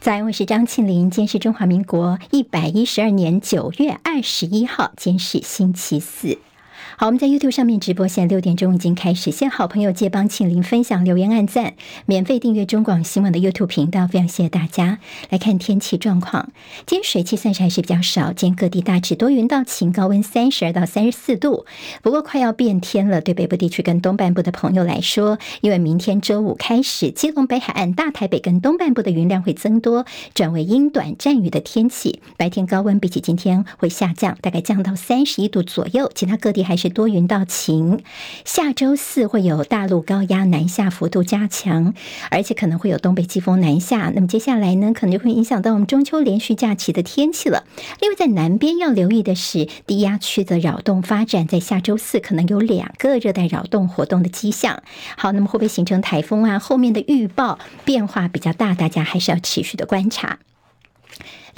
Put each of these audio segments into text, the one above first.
在，我是张庆林。今天是中华民国一百一十二年九月二十一号，今天是星期四。好，我们在 YouTube 上面直播，现在六点钟已经开始。先好朋友借帮庆玲分享、留言、按赞，免费订阅中广新闻的 YouTube 频道，非常谢谢大家。来看天气状况，今天水汽算是还是比较少，今天各地大致多云到晴，高温三十二到三十四度。不过快要变天了，对北部地区跟东半部的朋友来说，因为明天周五开始，基隆北海岸、大台北跟东半部的云量会增多，转为阴短暂雨的天气。白天高温比起今天会下降，大概降到三十一度左右。其他各地还是。多云到晴，下周四会有大陆高压南下幅度加强，而且可能会有东北季风南下。那么接下来呢，可能就会影响到我们中秋连续假期的天气了。另外，在南边要留意的是低压区的扰动发展，在下周四可能有两个热带扰动活动的迹象。好，那么会不会形成台风啊？后面的预报变化比较大，大家还是要持续的观察。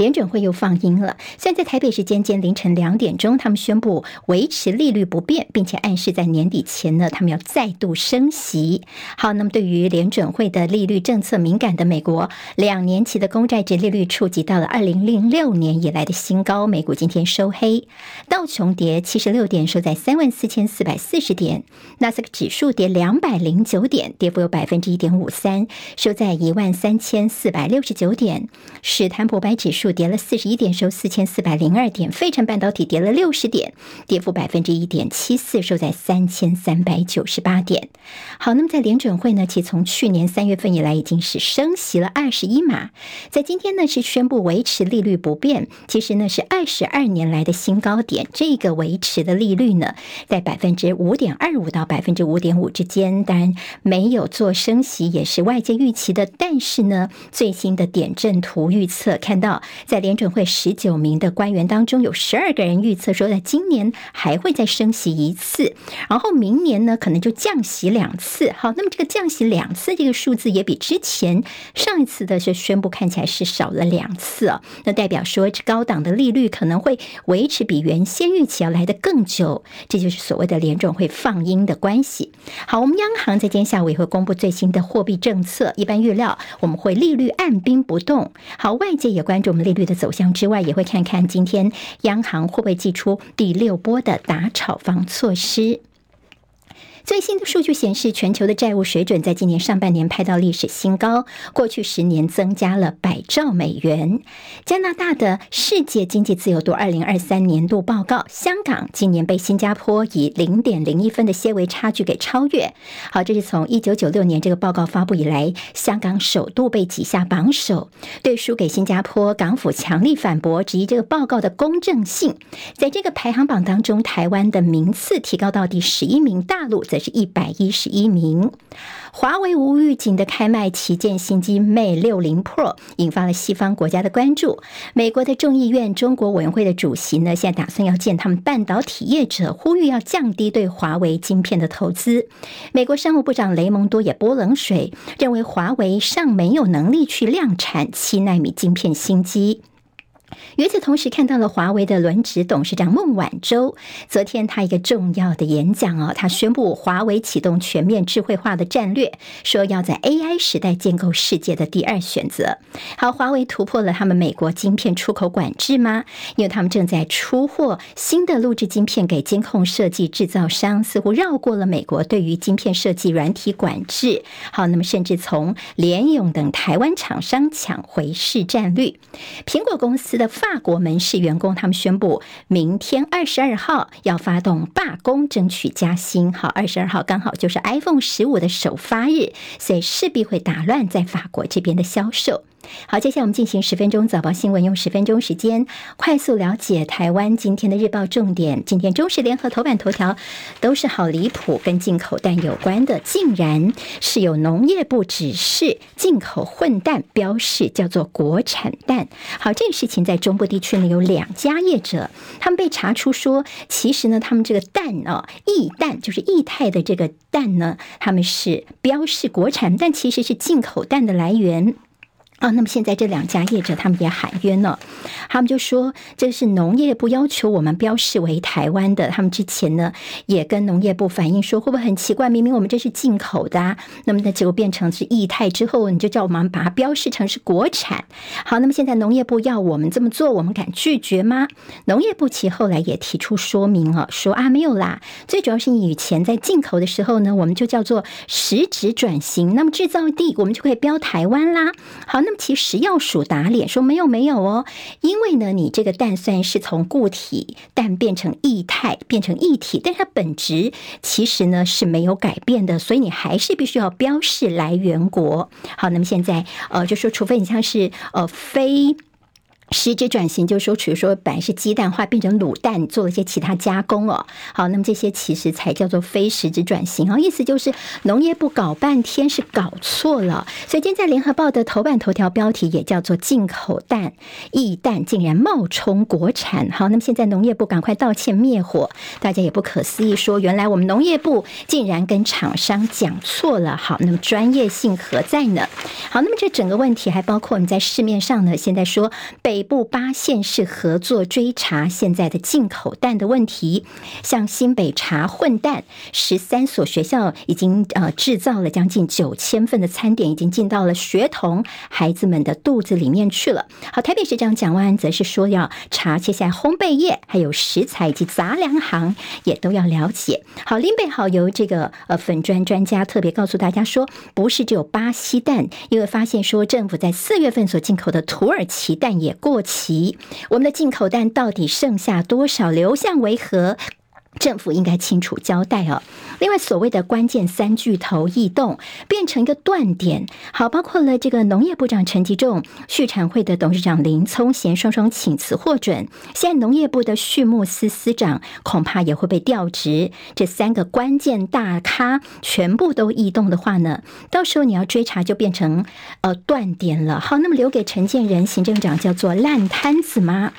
联准会又放鹰了。现在在台北时间今凌晨两点钟，他们宣布维持利率不变，并且暗示在年底前呢，他们要再度升息。好，那么对于联准会的利率政策敏感的美国，两年期的公债殖利率触及到了二零零六年以来的新高。美股今天收黑，道琼跌七十六点，收在三万四千四百四十点；纳斯克指数跌两百零九点，跌幅有百分之一点五三，收在一万三千四百六十九点；史坦普白指数。跌了四十一点，收四千四百零二点。费城半导体跌了六十点，跌幅百分之一点七四，收在三千三百九十八点。好，那么在联准会呢，其实从去年三月份以来已经是升息了二十一码，在今天呢是宣布维持利率不变。其实呢是二十二年来的新高点，这个维持的利率呢在百分之五点二五到百分之五点五之间。当然没有做升息，也是外界预期的。但是呢，最新的点阵图预测看到。在联准会十九名的官员当中，有十二个人预测说，在今年还会再升息一次，然后明年呢可能就降息两次。好，那么这个降息两次这个数字也比之前上一次的是宣布看起来是少了两次啊。那代表说，这高档的利率可能会维持比原先预期要来得更久，这就是所谓的联准会放鹰的关系。好，我们央行在今天下午也会公布最新的货币政策，一般预料我们会利率按兵不动。好，外界也关注。利率的走向之外，也会看看今天央行会不会祭出第六波的打炒房措施。最新的数据显示，全球的债务水准在今年上半年拍到历史新高，过去十年增加了百兆美元。加拿大的世界经济自由度二零二三年度报告，香港今年被新加坡以零点零一分的些微差距给超越。好，这是从一九九六年这个报告发布以来，香港首度被挤下榜首。对输给新加坡，港府强力反驳，质疑这个报告的公正性。在这个排行榜当中，台湾的名次提高到第十一名，大陆则是一百一十一名。华为无预警的开卖旗舰新机 Mate 六零 Pro，引发了西方国家的关注。美国的众议院中国委员会的主席呢，现在打算要见他们半导体业者，呼吁要降低对华为晶片的投资。美国商务部长雷蒙多也泼冷水，认为华为尚没有能力去量产七纳米晶片新机。与此同时，看到了华为的轮值董事长孟晚舟，昨天他一个重要的演讲哦，他宣布华为启动全面智慧化的战略，说要在 AI 时代建构世界的第二选择。好，华为突破了他们美国晶片出口管制吗？因为他们正在出货新的录制晶片给监控设计制造商，似乎绕过了美国对于晶片设计软体管制。好，那么甚至从联咏等台湾厂商抢回市占率。苹果公司。的法国门市员工，他们宣布明天二十二号要发动罢工，争取加薪。好，二十二号刚好就是 iPhone 十五的首发日，所以势必会打乱在法国这边的销售。好，接下来我们进行十分钟早报新闻，用十分钟时间快速了解台湾今天的日报重点。今天中时联合头版头条都是好离谱，跟进口蛋有关的，竟然是有农业部指示进口混蛋标示叫做国产蛋。好，这个事情在中部地区呢有两家业者，他们被查出说，其实呢他们这个蛋哦，液蛋就是液态的这个蛋呢，他们是标示国产，但其实是进口蛋的来源。啊，那么现在这两家业者他们也喊冤了，他们就说这是农业部要求我们标示为台湾的，他们之前呢也跟农业部反映说，会不会很奇怪？明明我们这是进口的啊，那么呢结果变成是液态之后，你就叫我们把它标示成是国产。好，那么现在农业部要我们这么做，我们敢拒绝吗？农业部其后来也提出说明了，说啊没有啦，最主要是你以前在进口的时候呢，我们就叫做实质转型，那么制造地我们就可以标台湾啦。好，那。那么其实要数打脸说没有没有哦，因为呢，你这个氮虽然是从固体氮变成液态变成液体，但它本质其实呢是没有改变的，所以你还是必须要标示来源国。好，那么现在呃就说，除非你像是呃非。实质转型就是说，比如说本来是鸡蛋化变成卤蛋，做了一些其他加工哦。好，那么这些其实才叫做非实质转型啊。意思就是农业部搞半天是搞错了。所以今天在联合报的头版头条标题也叫做“进口蛋液蛋竟然冒充国产”。好，那么现在农业部赶快道歉灭火，大家也不可思议说，原来我们农业部竟然跟厂商讲错了。好，那么专业性何在呢？好，那么这整个问题还包括你在市面上呢，现在说被。北部八县市合作追查现在的进口蛋的问题，像新北查混蛋，十三所学校已经呃制造了将近九千份的餐点，已经进到了学童孩子们的肚子里面去了。好，台北市长蒋万安则是说要查接下来烘焙业，还有食材以及杂粮行也都要了解。好，林北好由这个呃粉专专家特别告诉大家说，不是只有巴西蛋，因为发现说政府在四月份所进口的土耳其蛋也。过期，我们的进口蛋到底剩下多少？流向为何？政府应该清楚交代哦。另外，所谓的关键三巨头异动变成一个断点，好，包括了这个农业部长陈吉仲、畜产会的董事长林聪贤双双请辞获准。现在农业部的畜牧司司长恐怕也会被调职。这三个关键大咖全部都异动的话呢，到时候你要追查就变成呃断点了。好，那么留给陈建仁行政长叫做烂摊子吗？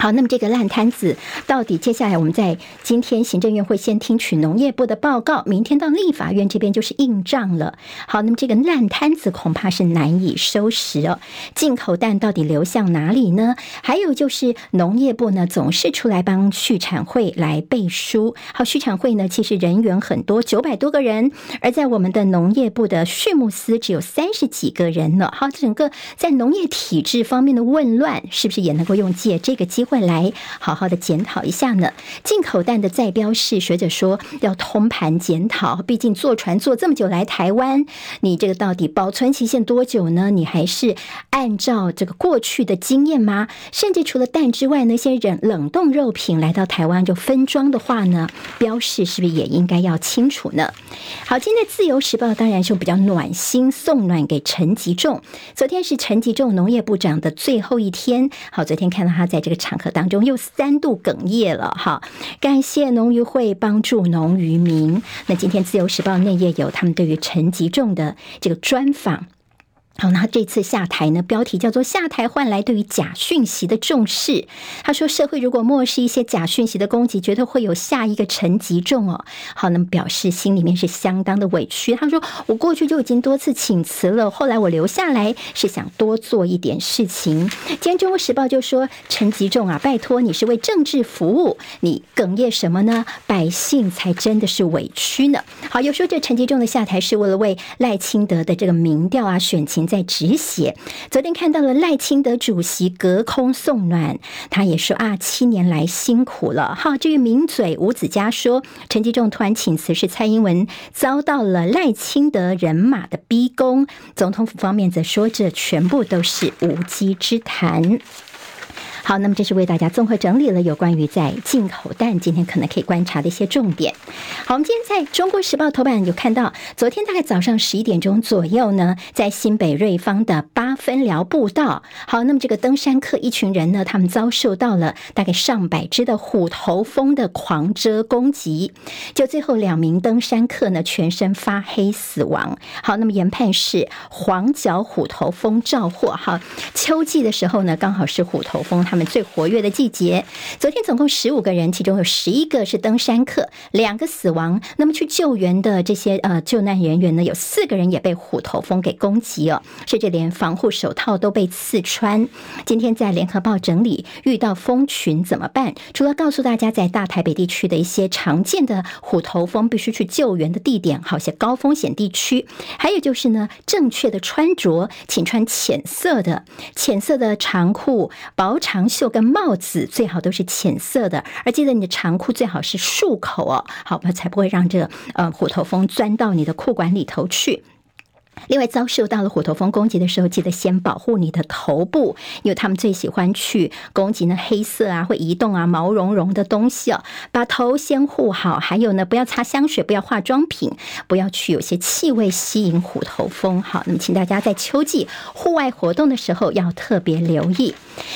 好，那么这个烂摊子到底接下来我们在今天行政院会先听取农业部的报告，明天到立法院这边就是硬仗了。好，那么这个烂摊子恐怕是难以收拾哦。进口蛋到底流向哪里呢？还有就是农业部呢总是出来帮畜产会来背书。好，畜产会呢其实人员很多，九百多个人，而在我们的农业部的畜牧司只有三十几个人呢。好，整个在农业体制方面的混乱，是不是也能够用借这个机？会来好好的检讨一下呢。进口蛋的再标示，学者说要通盘检讨。毕竟坐船坐这么久来台湾，你这个到底保存期限多久呢？你还是按照这个过去的经验吗？甚至除了蛋之外，那些冷冷冻肉品来到台湾就分装的话呢，标示是不是也应该要清楚呢？好，今天自由时报当然是比较暖心，送暖给陈吉仲。昨天是陈吉仲农业部长的最后一天。好，昨天看到他在这个场。当中又三度哽咽了哈，感谢农渔会帮助农渔民。那今天自由时报内页有他们对于陈吉仲的这个专访。好，那这次下台呢？标题叫做“下台换来对于假讯息的重视”。他说：“社会如果漠视一些假讯息的攻击，绝对会有下一个陈吉仲哦。”好，那么表示心里面是相当的委屈。他说：“我过去就已经多次请辞了，后来我留下来是想多做一点事情。”今天《中国时报》就说：“陈吉仲啊，拜托你是为政治服务，你哽咽什么呢？百姓才真的是委屈呢。”好，又说这陈吉仲的下台是为了为赖清德的这个民调啊选情。在止血。昨天看到了赖清德主席隔空送暖，他也说啊，七年来辛苦了。哈，至于名嘴吴子嘉说，陈吉仲突然请辞是蔡英文遭到了赖清德人马的逼宫。总统府方面则说，这全部都是无稽之谈。好，那么这是为大家综合整理了有关于在进口蛋今天可能可以观察的一些重点。好，我们今天在中国时报头版有看到，昨天大概早上十一点钟左右呢，在新北瑞芳的八分寮步道，好，那么这个登山客一群人呢，他们遭受到了大概上百只的虎头蜂的狂蛰攻击，就最后两名登山客呢全身发黑死亡。好，那么研判是黄脚虎头蜂肇祸。好，秋季的时候呢，刚好是虎头蜂他们。们最活跃的季节。昨天总共十五个人，其中有十一个是登山客，两个死亡。那么去救援的这些呃救难人员呢，有四个人也被虎头蜂给攻击哦，甚至连防护手套都被刺穿。今天在联合报整理遇到蜂群怎么办？除了告诉大家在大台北地区的一些常见的虎头蜂必须去救援的地点，好些高风险地区，还有就是呢，正确的穿着，请穿浅色的、浅色的长裤、薄长袖跟帽子，最好都是浅色的。而记得你的长裤最好是束口哦，好吧，才不会让这个呃虎头蜂钻到你的裤管里头去。另外，遭受到了虎头蜂攻击的时候，记得先保护你的头部，因为他们最喜欢去攻击那黑色啊、会移动啊、毛茸茸的东西哦。把头先护好，还有呢，不要擦香水，不要化妆品，不要去有些气味吸引虎头蜂。好，那么请大家在秋季户外活动的时候要特别留意。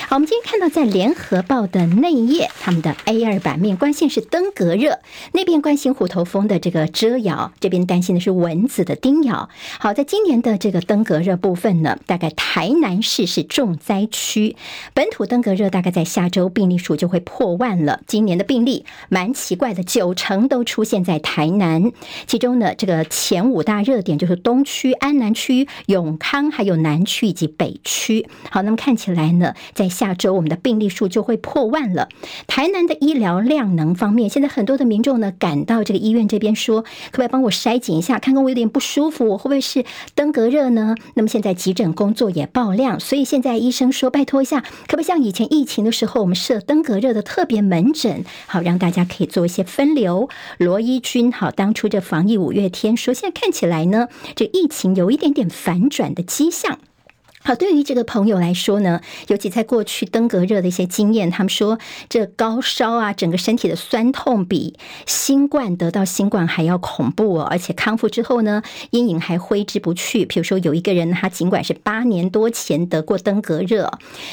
好，我们今天看到在联合报的内页，他们的 A 二版面关心是登革热，那边关心虎头蜂的这个蛰咬，这边担心的是蚊子的叮咬。好，在今年的这个登革热部分呢，大概台南市是重灾区，本土登革热大概在下周病例数就会破万了。今年的病例蛮奇怪的，九成都出现在台南，其中呢，这个前五大热点就是东区、安南区、永康，还有南区以及北区。好，那么看起来呢，在下周我们的病例数就会破万了。台南的医疗量能方面，现在很多的民众呢赶到这个医院这边说，可不可以帮我筛检一下，看看我有点不舒服，我会不会是登革热呢？那么现在急诊工作也爆量，所以现在医生说，拜托一下，可不像以前疫情的时候，我们设登革热的特别门诊，好让大家可以做一些分流。罗一军，好，当初这防疫五月天说，现在看起来呢，这疫情有一点点反转的迹象。好，对于这个朋友来说呢，尤其在过去登革热的一些经验，他们说这高烧啊，整个身体的酸痛比新冠得到新冠还要恐怖哦，而且康复之后呢，阴影还挥之不去。比如说有一个人，他尽管是八年多前得过登革热，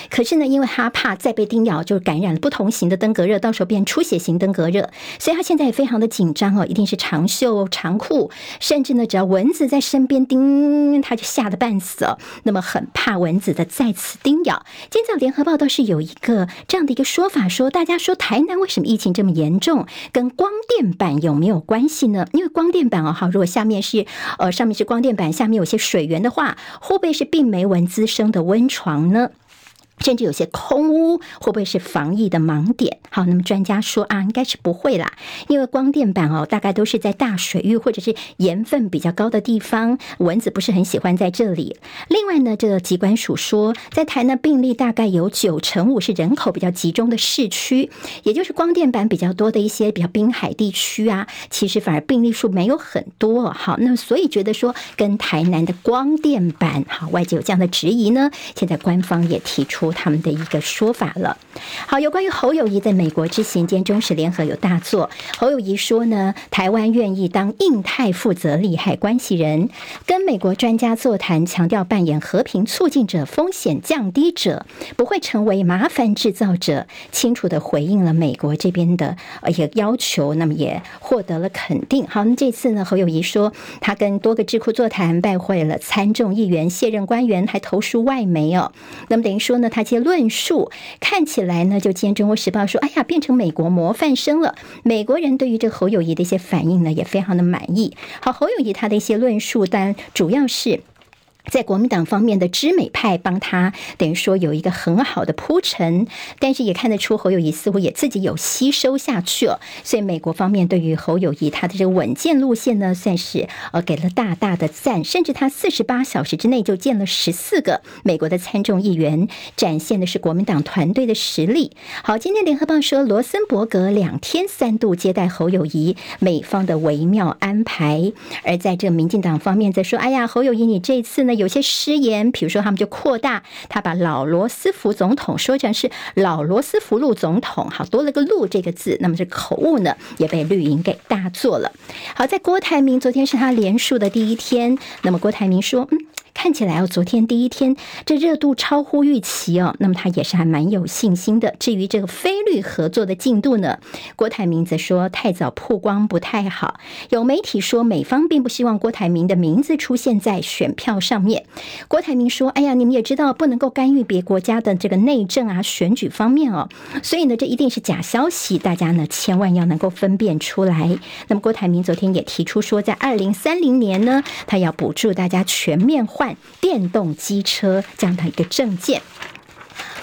可是呢，因为他怕再被叮咬，就感染了不同型的登革热，到时候变出血型登革热，所以他现在也非常的紧张哦，一定是长袖长裤，甚至呢，只要蚊子在身边叮，他就吓得半死哦，那么很怕。怕蚊子的再次叮咬。今早联合报倒是有一个这样的一个说法，说大家说台南为什么疫情这么严重，跟光电板有没有关系呢？因为光电板哦，好，如果下面是呃上面是光电板，下面有些水源的话，会不会是病媒蚊滋生的温床呢？甚至有些空屋会不会是防疫的盲点？好，那么专家说啊，应该是不会啦，因为光电板哦，大概都是在大水域或者是盐分比较高的地方，蚊子不是很喜欢在这里。另外呢，这个疾管署说，在台南病例大概有九成五是人口比较集中的市区，也就是光电板比较多的一些比较滨海地区啊，其实反而病例数没有很多。好，那么所以觉得说跟台南的光电板，好，外界有这样的质疑呢，现在官方也提出。他们的一个说法了。好，有关于侯友谊在美国之行，今天中时联合有大作。侯友谊说呢，台湾愿意当印太负责利害关系人，跟美国专家座谈，强调扮演和平促进者、风险降低者，不会成为麻烦制造者。清楚地回应了美国这边的呃一个要求，那么也获得了肯定。好，那这次呢，侯友谊说他跟多个智库座谈，拜会了参众议员、卸任官员，还投书外媒哦。那么等于说呢，他。一些论述看起来呢，就今天《中国时报》说：“哎呀，变成美国模范生了。”美国人对于这侯友谊的一些反应呢，也非常的满意。好，侯友谊他的一些论述，但主要是。在国民党方面的知美派帮他等于说有一个很好的铺陈，但是也看得出侯友谊似乎也自己有吸收下去了，所以美国方面对于侯友谊他的这个稳健路线呢，算是呃给了大大的赞，甚至他四十八小时之内就见了十四个美国的参众议员，展现的是国民党团队的实力。好，今天联合报说罗森伯格两天三度接待侯友谊，美方的微妙安排，而在这民进党方面则说，哎呀，侯友谊你这次呢？有些失言，比如说他们就扩大，他把老罗斯福总统说成是老罗斯福路总统，好，多了个“路”这个字，那么这口误呢也被绿营给大做了。好，在郭台铭昨天是他连署的第一天，那么郭台铭说，嗯。看起来哦，昨天第一天这热度超乎预期哦，那么他也是还蛮有信心的。至于这个菲绿合作的进度呢，郭台铭则说太早曝光不太好。有媒体说美方并不希望郭台铭的名字出现在选票上面。郭台铭说：“哎呀，你们也知道不能够干预别国家的这个内政啊，选举方面哦，所以呢，这一定是假消息，大家呢千万要能够分辨出来。”那么郭台铭昨天也提出说，在二零三零年呢，他要补助大家全面换电动机车这样的一个证件。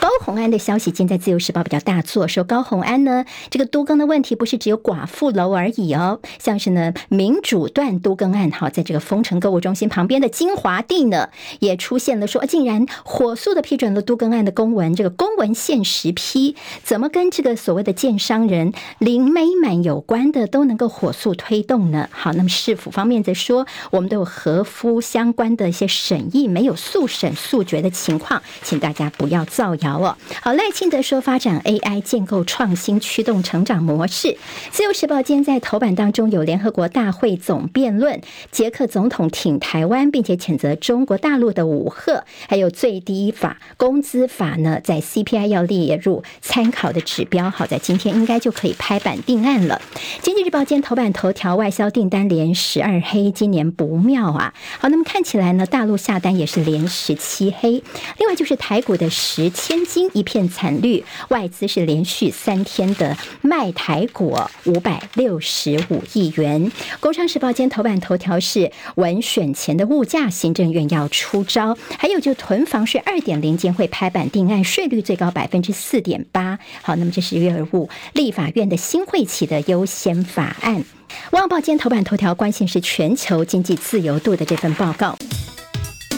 高虹安的消息，今天在《自由时报》比较大作，说高虹安呢，这个都更的问题不是只有寡妇楼而已哦，像是呢民主段都更案，哈，在这个丰城购物中心旁边的金华地呢，也出现了说，竟然火速的批准了都更案的公文，这个公文限时批，怎么跟这个所谓的建商人林美满有关的，都能够火速推动呢？好，那么市府方面则说，我们都有合乎相关的一些审议，没有速审速决的情况，请大家不要造谣。好，赖清德说发展 AI 建构创新驱动成长模式。自由时报今天在头版当中有联合国大会总辩论，捷克总统挺台湾，并且谴责中国大陆的武赫，还有最低法工资法呢，在 CPI 要列入参考的指标。好在今天应该就可以拍板定案了。经济日报今天头版头条外销订单连十二黑，今年不妙啊。好，那么看起来呢，大陆下单也是连十七黑。另外就是台股的十千。天津一片惨绿，外资是连续三天的卖台股五百六十五亿元。工商时报今天头版头条是稳选前的物价，行政院要出招，还有就囤房税二点零将会拍板定案，税率最高百分之四点八。好，那么这是月二五立法院的新会期的优先法案。旺报今天头版头条关心是全球经济自由度的这份报告。